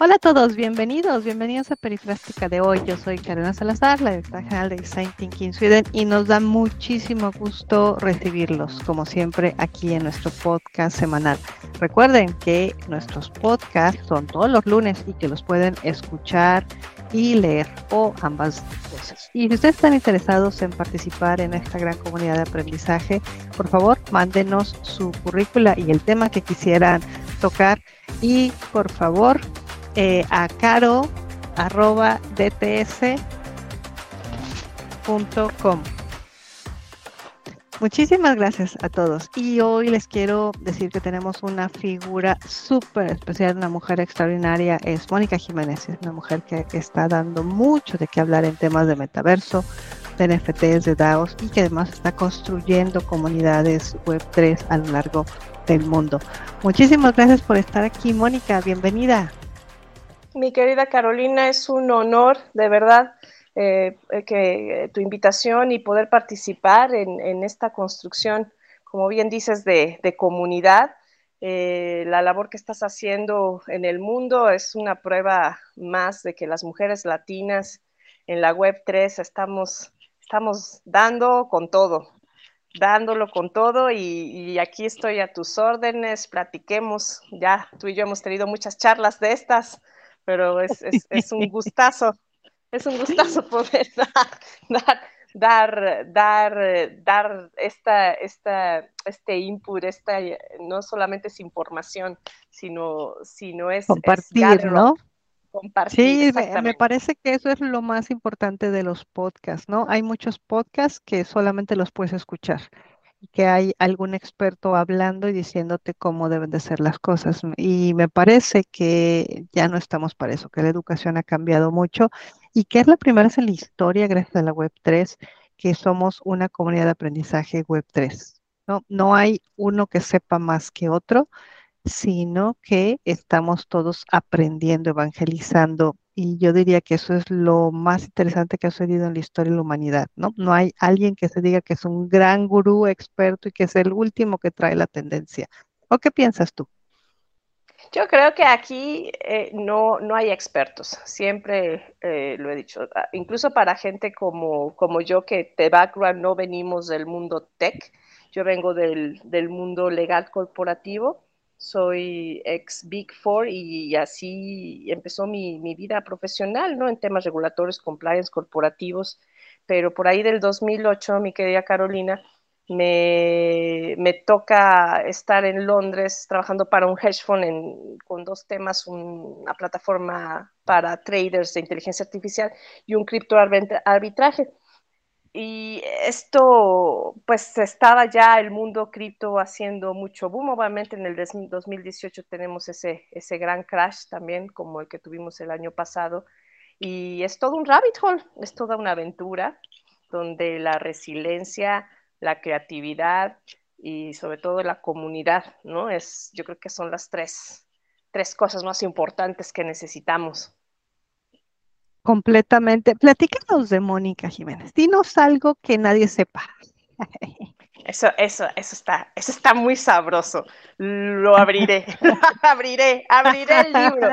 Hola a todos, bienvenidos, bienvenidos a Perifrástica de hoy. Yo soy Carolina Salazar, la directora general de Design Thinking Sweden y nos da muchísimo gusto recibirlos, como siempre, aquí en nuestro podcast semanal. Recuerden que nuestros podcasts son todos los lunes y que los pueden escuchar y leer o ambas cosas. Y si ustedes están interesados en participar en esta gran comunidad de aprendizaje, por favor, mándenos su currícula y el tema que quisieran tocar y por favor eh, a caro arroba dts.com. Muchísimas gracias a todos. Y hoy les quiero decir que tenemos una figura súper especial, una mujer extraordinaria, es Mónica Jiménez, una mujer que, está dando mucho de qué hablar en temas de metaverso, de NFTs, de DAOs y que además está construyendo comunidades Web3 a lo largo del mundo. Muchísimas gracias por estar aquí, Mónica, bienvenida. Mi querida Carolina, es un honor, de verdad, eh, eh, que eh, tu invitación y poder participar en, esta construcción, como bien dices, de, comunidad. la labor que estás haciendo en el mundo es una prueba más de que las mujeres latinas en la web 3 estamos, estamos dando con todo, dándolo con todo y, y, aquí estoy a tus órdenes, platiquemos, ya tú y yo hemos tenido muchas charlas de estas, pero es, es, es un gustazo, es un gustazo poder dar, dar, dar, dar, esta, esta, este input, esta, no solamente es información, sino, sino es compartir, ¿no? Compartir. Sí, me, parece que eso es lo más importante de los podcasts, ¿no? Hay muchos podcasts que solamente los puedes escuchar que hay algún experto hablando y diciéndote cómo deben de ser las cosas. Y me parece que ya no estamos para eso, que la educación ha cambiado mucho y que es la primera vez en la historia, gracias a la Web 3, que somos una comunidad de aprendizaje Web 3. No, no hay uno que sepa más que otro, sino que estamos todos aprendiendo, evangelizando y yo diría que eso es lo más interesante que ha sucedido en la historia de la humanidad, ¿no? No hay alguien que se diga que es un gran gurú experto y que es el último que trae la tendencia. ¿O qué piensas tú? Yo creo que aquí eh, no, no hay expertos, siempre eh, lo he dicho, ah, incluso para gente como, como yo que de background no venimos del mundo tech, yo vengo del, del mundo legal corporativo soy ex Big Four y así empezó mi, vida profesional, ¿no? En temas regulatorios, compliance, corporativos, pero por ahí del 2008, mi querida Carolina, me, toca estar en Londres trabajando para un hedge fund con dos temas, una plataforma para traders de inteligencia artificial y un criptoarbitraje y esto, pues estaba ya el mundo cripto haciendo mucho boom. Obviamente en el 2018 tenemos ese, ese gran crash también, como el que tuvimos el año pasado. Y es todo un rabbit hole, es toda una aventura donde la resiliencia, la creatividad y sobre todo la comunidad, ¿no? Es, yo creo que son las tres, tres cosas más importantes que necesitamos. Completamente. Platícanos de Mónica Jiménez. Dinos algo que nadie sepa. Eso, eso, eso está, eso está muy sabroso. Lo abriré, abriré, abriré el libro,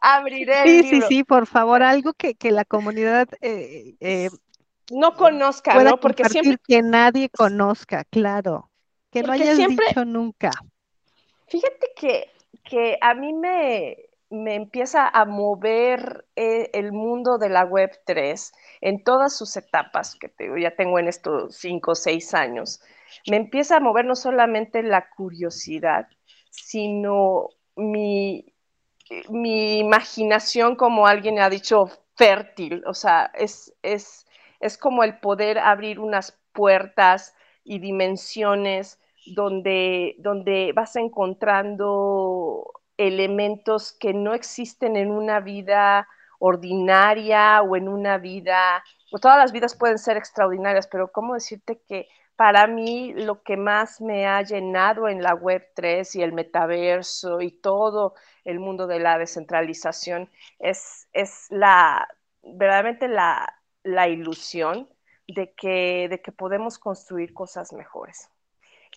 abriré el sí, Sí, sí, por favor, algo que, la comunidad eh, eh, no conozca, ¿no? Porque siempre que nadie conozca, claro, que no hayas dicho nunca. Fíjate que, que a mí me, me empieza a mover eh, el mundo de la Web 3 en todas sus etapas, que ya tengo en estos cinco o seis años, me empieza a mover no solamente la curiosidad, sino mi, mi imaginación, como alguien ha dicho, fértil. O sea, es, es, es como el poder abrir unas puertas y dimensiones donde, donde vas encontrando elementos que no existen en una vida ordinaria o en una vida, todas las vidas pueden ser extraordinarias, pero ¿cómo decirte que para mí lo que más me ha llenado en la Web 3 y el metaverso y todo el mundo de la descentralización es, es la, verdaderamente la, la ilusión de que, de que podemos construir cosas mejores,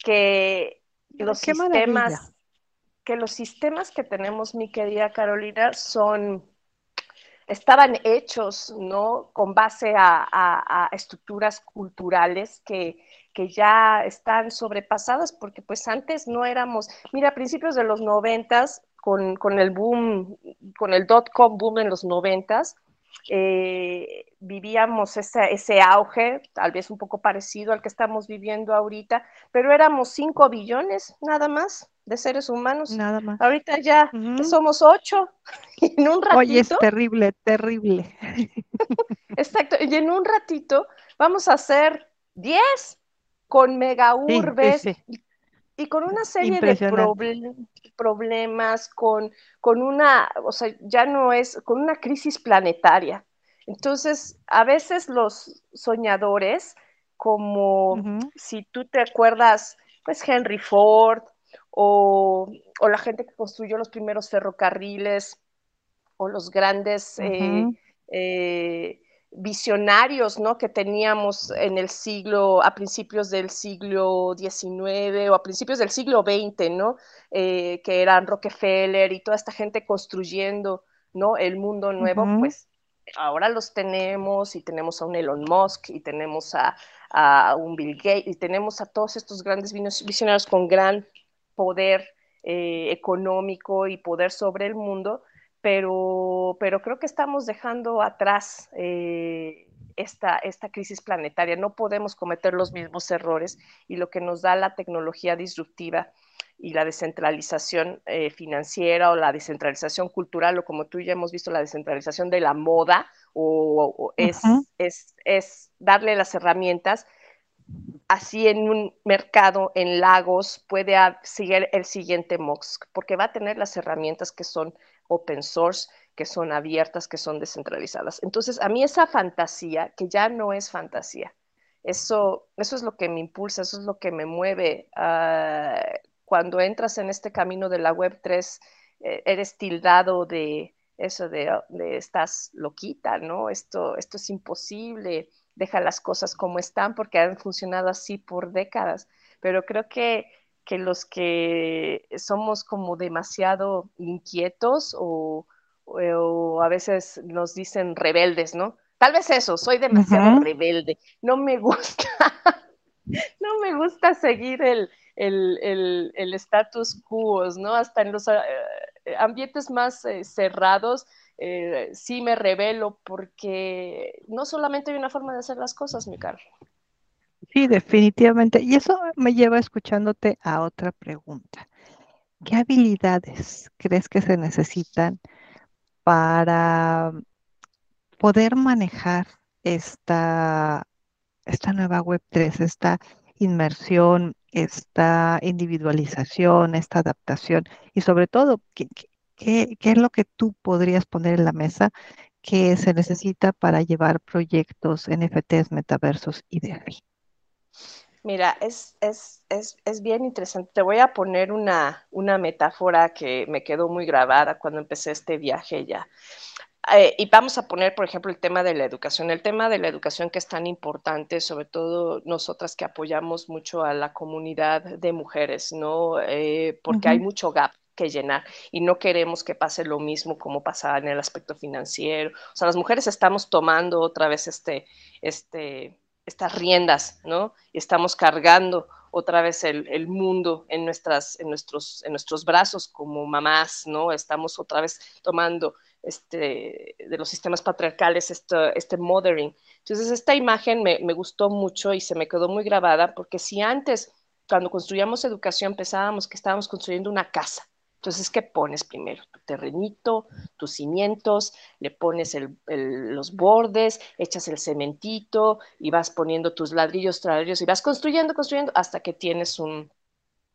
que los sistemas que los sistemas que tenemos, mi querida Carolina, son estaban hechos, ¿no? Con base a, estructuras culturales que, que, ya están sobrepasadas, porque pues antes no éramos, mira, a principios de los noventas, con, con el boom, con el dot-com boom en los noventas, eh, vivíamos ese, ese, auge, tal vez un poco parecido al que estamos viviendo ahorita, pero éramos 5 billones nada más de seres humanos. Nada más. Ahorita ya somos 8 en un ratito. Oye, es terrible, terrible. Exacto, y en un ratito vamos a hacer 10 con mega urbes y con una serie de problemas, con, con una, o sea, ya no es, con una crisis planetaria. Entonces, a veces los soñadores, como si tú te acuerdas, pues Henry Ford o, o, la gente que construyó los primeros ferrocarriles o los grandes eh, eh, visionarios ¿no? que teníamos en el siglo, a principios del siglo XIX o a principios del siglo XX, ¿no? Eh, que eran Rockefeller y toda esta gente construyendo ¿no? el mundo nuevo, pues ahora los tenemos y tenemos a un Elon Musk y tenemos a, a un Bill Gates y tenemos a todos estos grandes visionarios con gran poder eh, económico y poder sobre el mundo pero, pero creo que estamos dejando atrás eh, esta, esta crisis planetaria. No podemos cometer los mismos errores y lo que nos da la tecnología disruptiva y la descentralización eh, financiera o la descentralización cultural o como tú ya hemos visto la descentralización de la moda o, es, es, es, darle las herramientas así en un mercado en Lagos puede seguir el siguiente MOX porque va a tener las herramientas que son open source, que son abiertas, que son descentralizadas. Entonces, a mí esa fantasía, que ya no es fantasía, eso, eso es lo que me impulsa, eso es lo que me mueve. Ah, cuando entras en este camino de la Web 3, eh, eres tildado de eso de, de, estás loquita, ¿no? Esto, esto es imposible, deja las cosas como están porque han funcionado así por décadas. Pero creo que que los que somos como demasiado inquietos o, a veces nos dicen rebeldes, ¿no? Tal vez eso, soy demasiado rebelde, no me gusta, no me gusta seguir el, el, status quo, ¿no? Hasta en los eh, ambientes más eh, cerrados, eh, sí me revelo porque no solamente hay una forma de hacer las cosas, mi caro. Sí, definitivamente. Y eso me lleva escuchándote a otra pregunta. ¿Qué habilidades crees que se necesitan para poder manejar esta, esta nueva Web3, esta inmersión, esta individualización, esta adaptación? Y sobre todo, ¿qué, qué, qué es lo que tú podrías poner en la mesa que se necesita para llevar proyectos NFTs, metaversos y DeFi? Mira, es, es, es, es, bien interesante. Te voy a poner una, una, metáfora que me quedó muy grabada cuando empecé este viaje ya. Eh, y vamos a poner, por ejemplo, el tema de la educación. El tema de la educación que es tan importante, sobre todo nosotras que apoyamos mucho a la comunidad de mujeres, ¿no? Eh, porque hay mucho gap que llenar y no queremos que pase lo mismo como pasa en el aspecto financiero. O sea, las mujeres estamos tomando otra vez este, este, estas riendas, ¿no? Y estamos cargando otra vez el, mundo en, nuestras, en, nuestros, en nuestros brazos como mamás, ¿no? Estamos otra vez tomando este, de los sistemas patriarcales este, este mothering. Entonces, esta imagen me, me gustó mucho y se me quedó muy grabada porque si antes, cuando construíamos educación, pensábamos que estábamos construyendo una casa, entonces, ¿qué pones primero? Tu terrenito, tus cimientos, le pones los bordes, echas el cementito y vas poniendo tus ladrillos, ladrillos y vas construyendo, construyendo hasta que tienes un,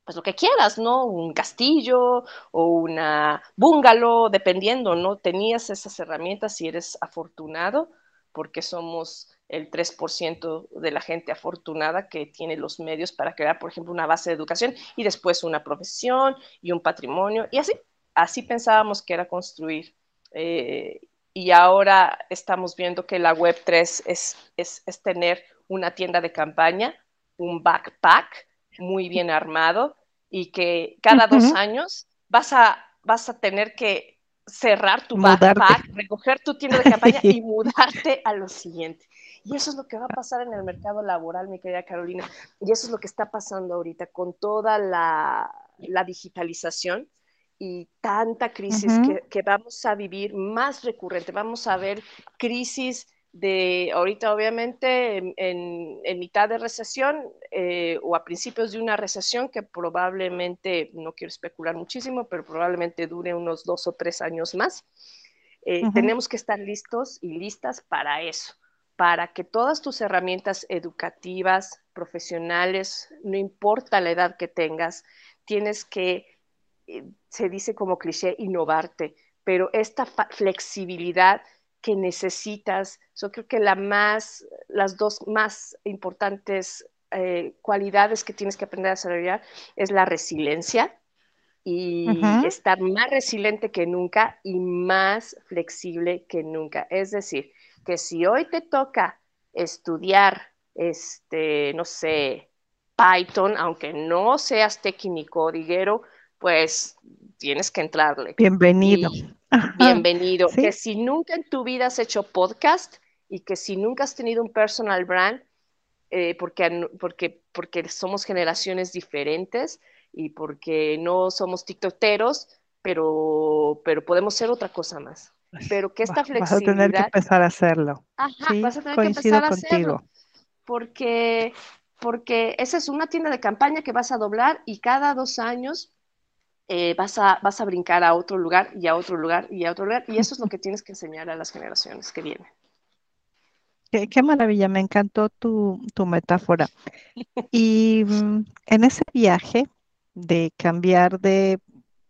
pues lo que quieras, ¿no? Un castillo o una bungalow, dependiendo, ¿no? Tenías esas herramientas si eres afortunado, porque somos el 3% de la gente afortunada que tiene los medios para crear, por ejemplo, una base de educación y después una profesión y un patrimonio. Y así, así pensábamos que era construir. Eh, y ahora estamos viendo que la Web 3 es, es, es tener una tienda de campaña, un backpack muy bien armado y que cada dos años vas a, vas a tener que cerrar tu backpack, recoger tu tienda de campaña y mudarte a lo siguiente. Y eso es lo que va a pasar en el mercado laboral, mi querida Carolina. Y eso es lo que está pasando ahorita con toda la, la digitalización y tanta crisis que, que, vamos a vivir más recurrente. Vamos a ver crisis de ahorita obviamente en, en, mitad de recesión eh, o a principios de una recesión que probablemente, no quiero especular muchísimo, pero probablemente dure unos dos o tres años más. Eh, tenemos que estar listos y listas para eso, para que todas tus herramientas educativas, profesionales, no importa la edad que tengas, tienes que, eh, se dice como cliché, innovarte, pero esta flexibilidad que necesitas. Yo creo que la más, las dos más importantes eh, cualidades que tienes que aprender a desarrollar es la resiliencia y estar más resiliente que nunca y más flexible que nunca. Es decir, que si hoy te toca estudiar, este, no sé, Python, aunque no seas técnico diguero, pues tienes que entrarle. Bienvenido. bienvenido. Que si nunca en tu vida has hecho podcast y que si nunca has tenido un personal brand, eh, porque, porque, porque somos generaciones diferentes y porque no somos tiktokeros, pero, pero podemos ser otra cosa más. Pero que esta flexibilidad... Vas a tener que empezar a hacerlo. Ajá, vas a tener que empezar a hacerlo. Porque, porque esa es una tienda de campaña que vas a doblar y cada dos años eh, vas, a, vas a brincar a otro lugar y a otro lugar y a otro lugar. Y eso es lo que tienes que enseñar a las generaciones que vienen. Qué, maravilla, me encantó tu, metáfora. Y mm, en ese viaje de cambiar de,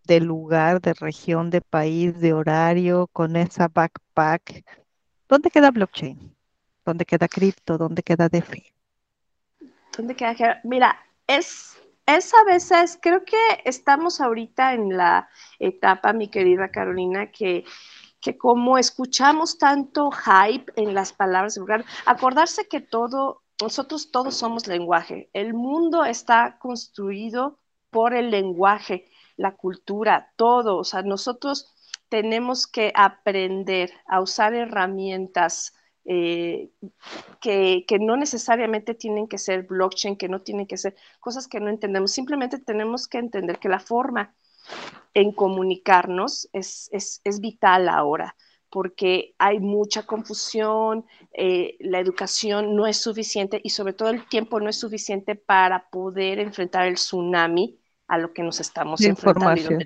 de, lugar, de región, de país, de horario, con esa backpack, ¿dónde queda blockchain? ¿Dónde queda cripto? ¿Dónde queda DeFi? ¿Dónde queda? Mira, es es a veces, creo que estamos ahorita en la etapa, mi querida Carolina, que, que como escuchamos tanto hype en las palabras acordarse que todo, nosotros todos somos lenguaje. El mundo está construido por el lenguaje, la cultura, todo. O sea, nosotros tenemos que aprender a usar herramientas eh, que, no necesariamente tienen que ser blockchain, que no tienen que ser cosas que no entendemos. Simplemente tenemos que entender que la forma en comunicarnos es, vital ahora porque hay mucha confusión, eh, la educación no es suficiente y sobre todo el tiempo no es suficiente para poder enfrentar el tsunami a lo que nos estamos enfrentando. Información.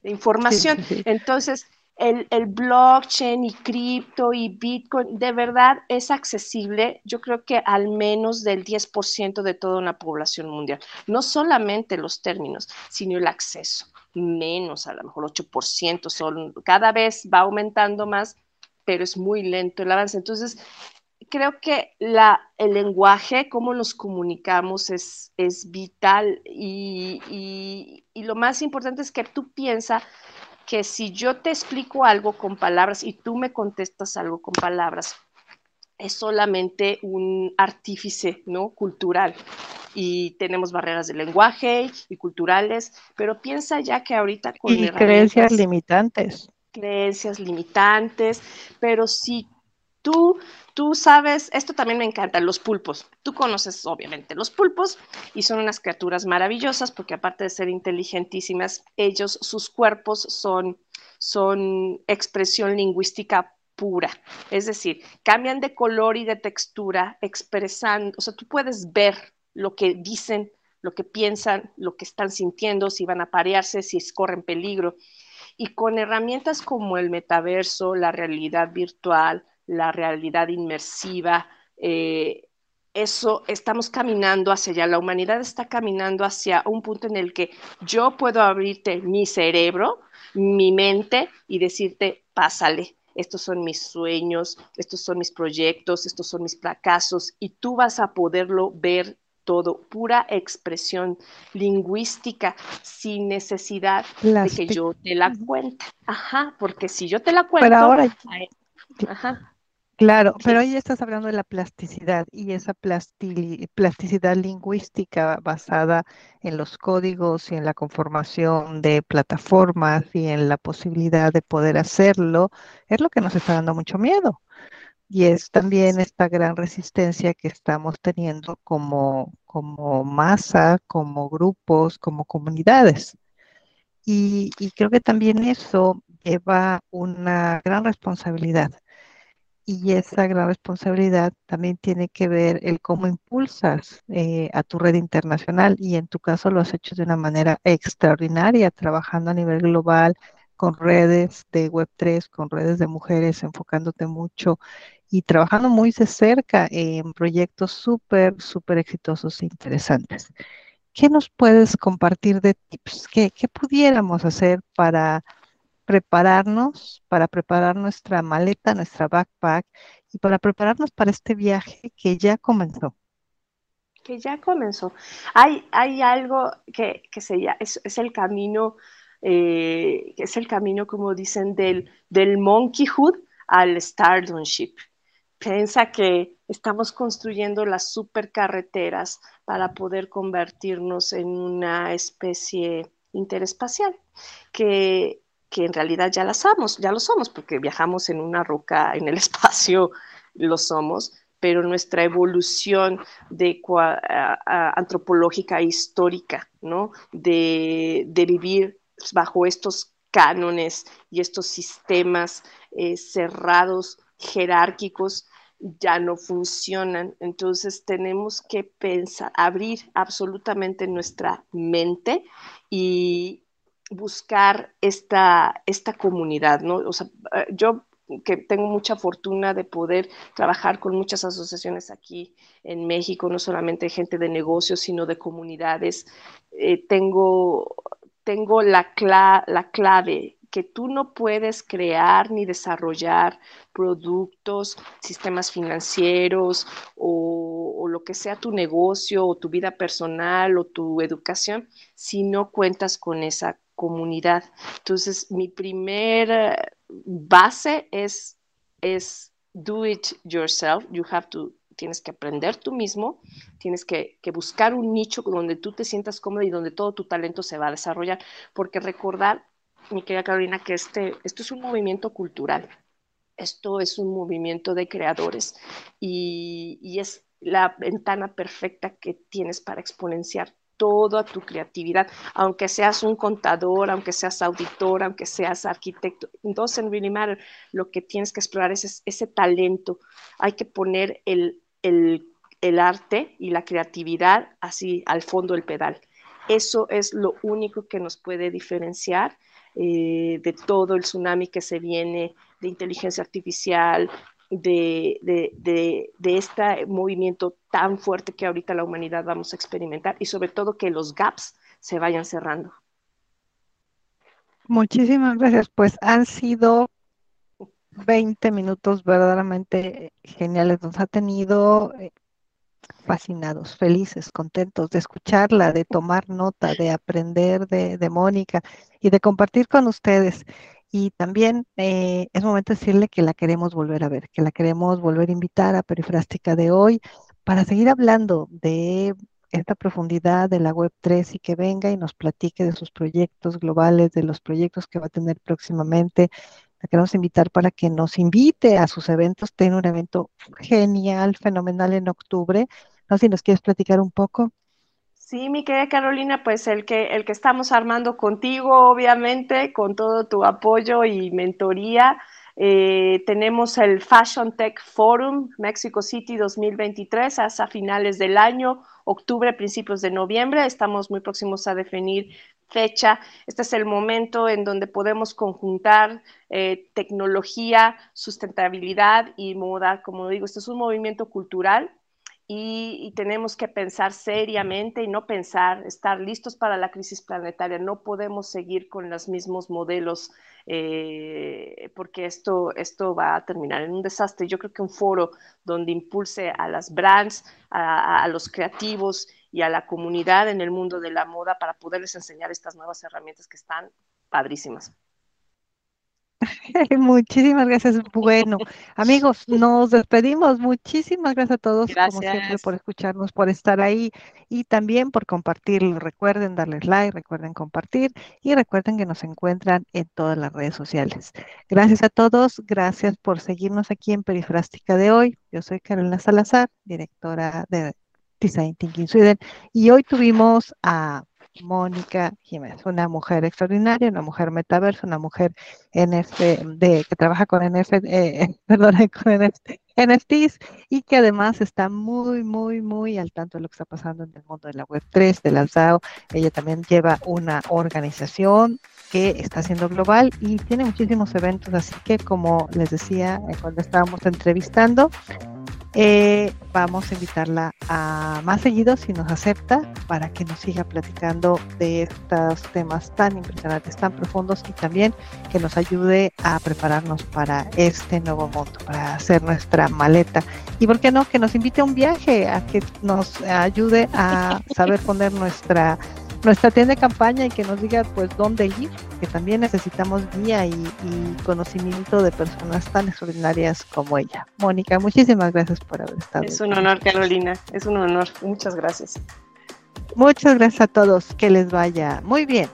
De, información. Entonces, el, blockchain y cripto y Bitcoin de verdad es accesible, yo creo que al menos del 10% de toda una población mundial. No solamente los términos, sino el acceso. Menos, a lo mejor 8%, son, cada vez va aumentando más, pero es muy lento el avance. Entonces, creo que la, el lenguaje, cómo nos comunicamos es, es vital y, y, y, lo más importante es que tú piensas que si yo te explico algo con palabras y tú me contestas algo con palabras, es solamente un artífice, ¿no? Cultural. Y tenemos barreras de lenguaje y culturales, pero piensa ya que ahorita con y creencias limitantes. Creencias limitantes, pero si tú Tú sabes, esto también me encanta, los pulpos. Tú conoces obviamente los pulpos y son unas criaturas maravillosas porque aparte de ser inteligentísimas, ellos, sus cuerpos son, son expresión lingüística pura. Es decir, cambian de color y de textura expresando, o sea, tú puedes ver lo que dicen, lo que piensan, lo que están sintiendo, si van a parearse, si corren peligro. Y con herramientas como el metaverso, la realidad virtual, la realidad inmersiva. Eh, eso estamos caminando hacia allá, la humanidad está caminando hacia un punto en el que yo puedo abrirte mi cerebro, mi mente y decirte, pásale, estos son mis sueños, estos son mis proyectos, estos son mis fracasos y tú vas a poderlo ver todo, pura expresión lingüística sin necesidad de que yo te la cuente. Ajá, porque si yo te la cuento... Pero ahora... Ajá Claro, pero ahí estás hablando de la plasticidad y esa plasticidad lingüística basada en los códigos y en la conformación de plataformas y en la posibilidad de poder hacerlo, es lo que nos está dando mucho miedo. Y es también esta gran resistencia que estamos teniendo como, como masa, como grupos, como comunidades. Y, y creo que también eso lleva una gran responsabilidad y esa gran responsabilidad también tiene que ver el cómo impulsas eh, a tu red internacional y en tu caso lo has hecho de una manera extraordinaria, trabajando a nivel global con redes de Web3, con redes de mujeres, enfocándote mucho y trabajando muy de cerca en proyectos súper, súper exitosos e interesantes. ¿Qué nos puedes compartir de tips? ¿Qué, qué pudiéramos hacer para prepararnos, para preparar nuestra maleta, nuestra backpack y para prepararnos para este viaje que ya comenzó. Que ya comenzó. Hay, hay algo que, que se, es, es el camino, eh, es el camino, como dicen, del, del monkeyhood al stardomship. Piensa que estamos construyendo las supercarreteras para poder convertirnos en una especie interespacial, que que en realidad ya las somos, ya lo somos, porque viajamos en una roca en el espacio, lo somos, pero nuestra evolución antropológica e histórica, ¿no? De, vivir bajo estos cánones y estos sistemas eh, cerrados, jerárquicos, ya no funcionan. Entonces tenemos que pensar, abrir absolutamente nuestra mente y, buscar esta, esta comunidad, ¿no? O sea, eh, yo que tengo mucha fortuna de poder trabajar con muchas asociaciones aquí en México, no solamente gente de negocios, sino de comunidades. Eh, tengo, tengo la, la clave que tú no puedes crear ni desarrollar productos, sistemas financieros o, o, lo que sea tu negocio o tu vida personal o tu educación si no cuentas con esa comunidad. Entonces, mi primera base es, es do it yourself. You have to, tienes que aprender tú mismo, tienes que, que, buscar un nicho donde tú te sientas cómodo y donde todo tu talento se va a desarrollar. Porque recordar, mi querida Carolina, que este, esto es un movimiento cultural. Esto es un movimiento de creadores y, y es la ventana perfecta que tienes para exponenciar toda tu creatividad, aunque seas un contador, aunque seas auditor, aunque seas arquitecto, doesn't really matter. Lo que tienes que explorar es ese talento. Hay que poner el arte y la creatividad así al fondo del pedal. Eso es lo único que nos puede diferenciar eh, de todo el tsunami que se viene de inteligencia artificial, de, de, de, este movimiento tan fuerte que ahorita la humanidad vamos a experimentar y sobre todo que los gaps se vayan cerrando. Muchísimas gracias. Pues han sido 20 minutos verdaderamente geniales. Nos ha tenido eh, fascinados, felices, contentos de escucharla, de tomar nota, de aprender de, de Mónica y de compartir con ustedes. Y también eh, es momento de decirle que la queremos volver a ver, que la queremos volver a invitar a Perifrástica de hoy para seguir hablando de esta profundidad de la Web 3 y que venga y nos platique de sus proyectos globales, de los proyectos que va a tener próximamente. La queremos invitar para que nos invite a sus eventos. Tiene un evento genial, fenomenal en octubre. No si nos quieres platicar un poco. Sí, mi querida Carolina, pues el que, el que estamos armando contigo, obviamente, con todo tu apoyo y mentoría. Eh, tenemos el Fashion Tech Forum Mexico City 2023 hasta finales del año, octubre, principios de noviembre. Estamos muy próximos a definir fecha. Este es el momento en donde podemos conjuntar eh, tecnología, sustentabilidad y moda. Como digo, este es un movimiento cultural y, tenemos que pensar seriamente y no pensar, estar listos para la crisis planetaria. No podemos seguir con los mismos modelos eh, porque esto, esto va a terminar en un desastre. Yo creo que un foro donde impulse a las brands, a, a los creativos y a la comunidad en el mundo de la moda para poderles enseñar estas nuevas herramientas que están padrísimas. Muchísimas gracias. Bueno, amigos, nos despedimos. Muchísimas gracias a todos, como siempre, por escucharnos, por estar ahí y también por compartirlo. Recuerden darles like, recuerden compartir y recuerden que nos encuentran en todas las redes sociales. Gracias a todos, gracias por seguirnos aquí en Perifrástica de hoy. Yo soy Carolina Salazar, directora de Design Thinking Sweden, y hoy tuvimos a Mónica Jiménez, una mujer extraordinaria, una mujer metaverso, una mujer NFT, de, que trabaja con, NFT, eh, perdón, con NFT, NFTs y que además está muy, muy, muy al tanto de lo que está pasando en el mundo de la Web3, de la DAO. Ella también lleva una organización que está siendo global y tiene muchísimos eventos, así que como les decía eh, cuando estábamos entrevistando, eh, vamos a invitarla a más seguido si nos acepta para que nos siga platicando de estos temas tan impresionantes, tan profundos y también que nos ayude a prepararnos para este nuevo mundo, para hacer nuestra maleta. Y por qué no, que nos invite a un viaje, a que nos ayude a saber poner nuestra nuestra tienda de campaña y que nos diga pues dónde ir, que también necesitamos guía y, y, conocimiento de personas tan extraordinarias como ella. Mónica, muchísimas gracias por haber estado. Es un honor, Carolina, es un honor. Muchas gracias. Muchas gracias a todos, que les vaya muy bien.